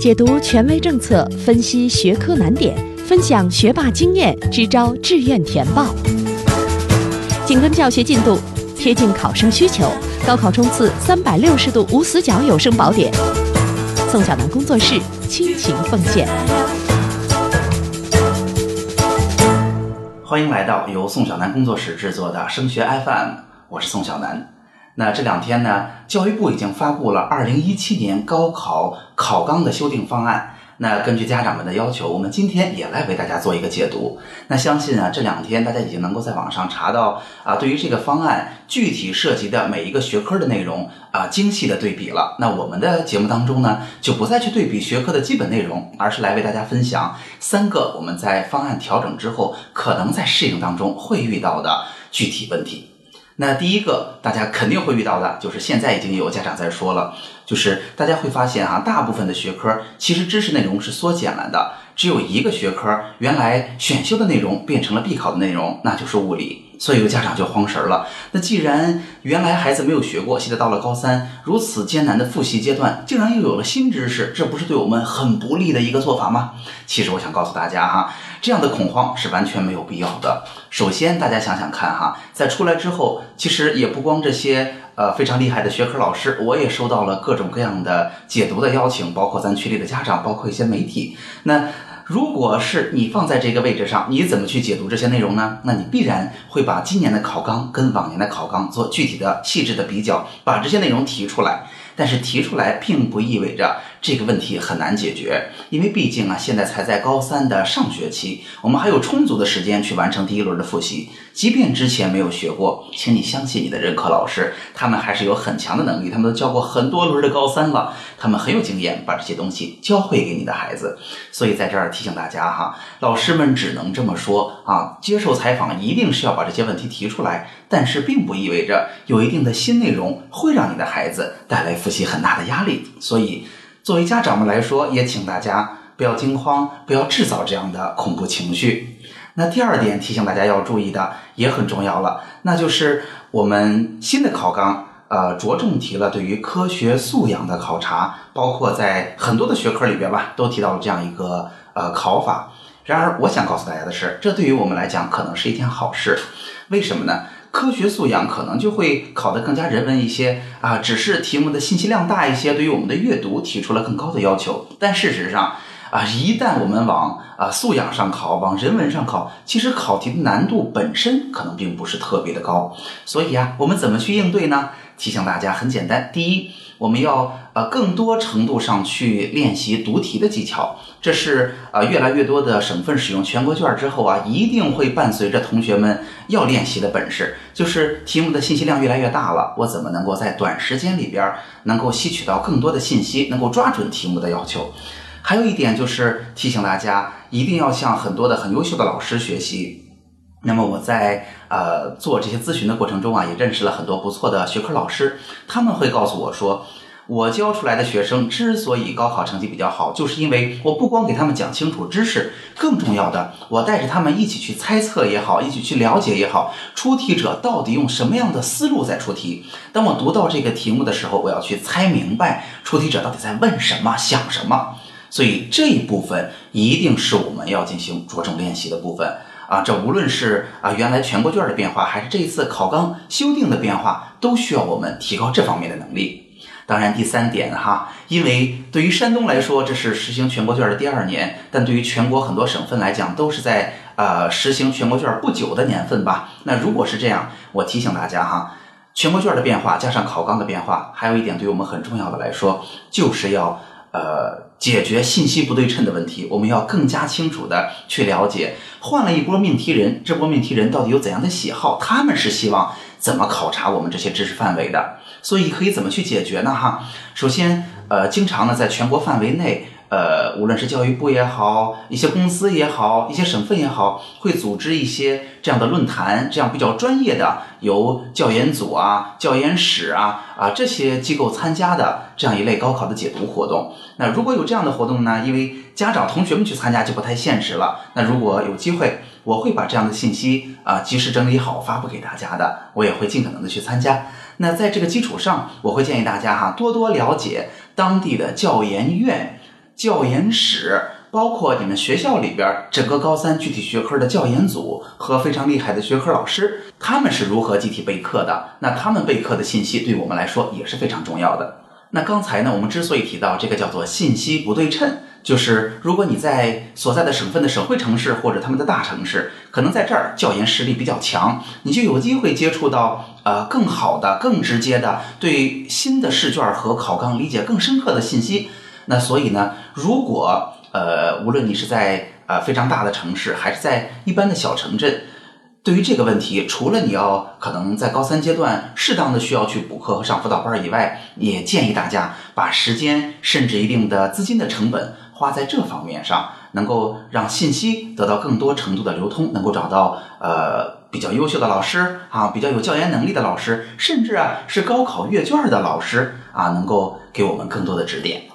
解读权威政策，分析学科难点，分享学霸经验，支招志愿填报。紧跟教学进度，贴近考生需求，高考冲刺三百六十度无死角有声宝典。宋小南工作室倾情奉献。欢迎来到由宋小南工作室制作的升学 FM，我是宋小南。那这两天呢，教育部已经发布了二零一七年高考考纲的修订方案。那根据家长们的要求，我们今天也来为大家做一个解读。那相信啊，这两天大家已经能够在网上查到啊，对于这个方案具体涉及的每一个学科的内容啊，精细的对比了。那我们的节目当中呢，就不再去对比学科的基本内容，而是来为大家分享三个我们在方案调整之后可能在适应当中会遇到的具体问题。那第一个，大家肯定会遇到的，就是现在已经有家长在说了，就是大家会发现啊，大部分的学科其实知识内容是缩减了的，只有一个学科原来选修的内容变成了必考的内容，那就是物理。所以有家长就慌神了。那既然原来孩子没有学过，现在到了高三如此艰难的复习阶段，竟然又有了新知识，这不是对我们很不利的一个做法吗？其实我想告诉大家哈。这样的恐慌是完全没有必要的。首先，大家想想看哈，在出来之后，其实也不光这些呃非常厉害的学科老师，我也收到了各种各样的解读的邀请，包括咱群里的家长，包括一些媒体。那如果是你放在这个位置上，你怎么去解读这些内容呢？那你必然会把今年的考纲跟往年的考纲做具体的、细致的比较，把这些内容提出来。但是提出来，并不意味着这个问题很难解决，因为毕竟啊，现在才在高三的上学期，我们还有充足的时间去完成第一轮的复习。即便之前没有学过，请你相信你的任课老师，他们还是有很强的能力，他们都教过很多轮的高三了，他们很有经验，把这些东西教会给你的孩子。所以在这儿提醒大家哈，老师们只能这么说啊，接受采访一定是要把这些问题提出来，但是并不意味着有一定的新内容会让你的孩子带来复。习很大的压力，所以作为家长们来说，也请大家不要惊慌，不要制造这样的恐怖情绪。那第二点提醒大家要注意的也很重要了，那就是我们新的考纲，呃，着重提了对于科学素养的考察，包括在很多的学科里边吧，都提到了这样一个呃考法。然而，我想告诉大家的是，这对于我们来讲可能是一件好事。为什么呢？科学素养可能就会考得更加人文一些啊，只是题目的信息量大一些，对于我们的阅读提出了更高的要求。但事实上啊，一旦我们往啊素养上考，往人文上考，其实考题的难度本身可能并不是特别的高。所以啊，我们怎么去应对呢？提醒大家很简单，第一。我们要呃更多程度上去练习读题的技巧，这是呃越来越多的省份使用全国卷之后啊，一定会伴随着同学们要练习的本事，就是题目的信息量越来越大了，我怎么能够在短时间里边能够吸取到更多的信息，能够抓准题目的要求？还有一点就是提醒大家，一定要向很多的很优秀的老师学习。那么我在呃做这些咨询的过程中啊，也认识了很多不错的学科老师，他们会告诉我说，我教出来的学生之所以高考成绩比较好，就是因为我不光给他们讲清楚知识，更重要的，我带着他们一起去猜测也好，一起去了解也好，出题者到底用什么样的思路在出题。当我读到这个题目的时候，我要去猜明白出题者到底在问什么，想什么。所以这一部分一定是我们要进行着重练习的部分。啊，这无论是啊原来全国卷的变化，还是这一次考纲修订的变化，都需要我们提高这方面的能力。当然，第三点哈，因为对于山东来说，这是实行全国卷的第二年，但对于全国很多省份来讲，都是在呃实行全国卷不久的年份吧。那如果是这样，我提醒大家哈，全国卷的变化加上考纲的变化，还有一点对我们很重要的来说，就是要。呃，解决信息不对称的问题，我们要更加清楚的去了解，换了一波命题人，这波命题人到底有怎样的喜好？他们是希望怎么考察我们这些知识范围的？所以可以怎么去解决呢？哈，首先，呃，经常呢，在全国范围内。呃，无论是教育部也好，一些公司也好，一些省份也好，会组织一些这样的论坛，这样比较专业的，由教研组啊、教研室啊啊这些机构参加的这样一类高考的解读活动。那如果有这样的活动呢？因为家长同学们去参加就不太现实了。那如果有机会，我会把这样的信息啊及时整理好发布给大家的，我也会尽可能的去参加。那在这个基础上，我会建议大家哈多多了解当地的教研院。教研室，包括你们学校里边整个高三具体学科的教研组和非常厉害的学科老师，他们是如何集体备课的？那他们备课的信息对我们来说也是非常重要的。那刚才呢，我们之所以提到这个叫做信息不对称，就是如果你在所在的省份的省会城市或者他们的大城市，可能在这儿教研实力比较强，你就有机会接触到呃更好的、更直接的对新的试卷和考纲理解更深刻的信息。那所以呢，如果呃无论你是在呃非常大的城市，还是在一般的小城镇。对于这个问题，除了你要可能在高三阶段适当的需要去补课和上辅导班以外，也建议大家把时间甚至一定的资金的成本花在这方面上，能够让信息得到更多程度的流通，能够找到呃比较优秀的老师啊，比较有教研能力的老师，甚至啊是高考阅卷的老师啊，能够给我们更多的指点。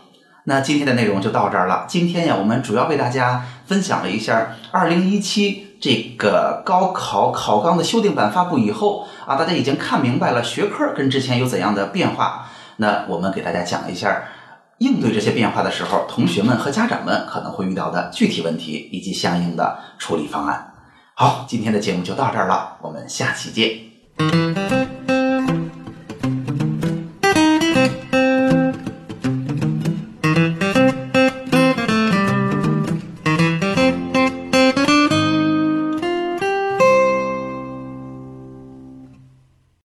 那今天的内容就到这儿了。今天呀，我们主要为大家分享了一下二零一七。这个高考考纲的修订版发布以后啊，大家已经看明白了学科跟之前有怎样的变化。那我们给大家讲一下应对这些变化的时候，同学们和家长们可能会遇到的具体问题以及相应的处理方案。好，今天的节目就到这儿了，我们下期见。